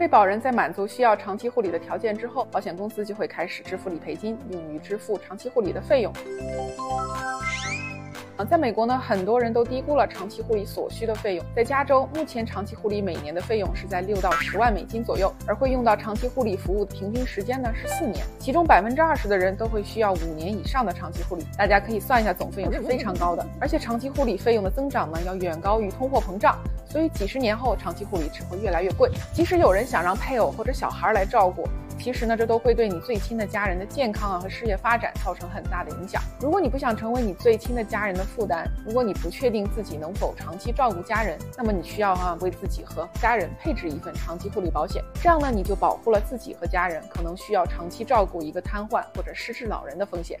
被保人在满足需要长期护理的条件之后，保险公司就会开始支付理赔金，用于支付长期护理的费用。在美国呢，很多人都低估了长期护理所需的费用。在加州，目前长期护理每年的费用是在六到十万美金左右，而会用到长期护理服务的平均时间呢是四年，其中百分之二十的人都会需要五年以上的长期护理。大家可以算一下，总费用是非常高的，而且长期护理费用的增长呢要远高于通货膨胀，所以几十年后长期护理只会越来越贵。即使有人想让配偶或者小孩来照顾。其实呢，这都会对你最亲的家人的健康啊和事业发展造成很大的影响。如果你不想成为你最亲的家人的负担，如果你不确定自己能否长期照顾家人，那么你需要啊为自己和家人配置一份长期护理保险。这样呢，你就保护了自己和家人可能需要长期照顾一个瘫痪或者失智老人的风险。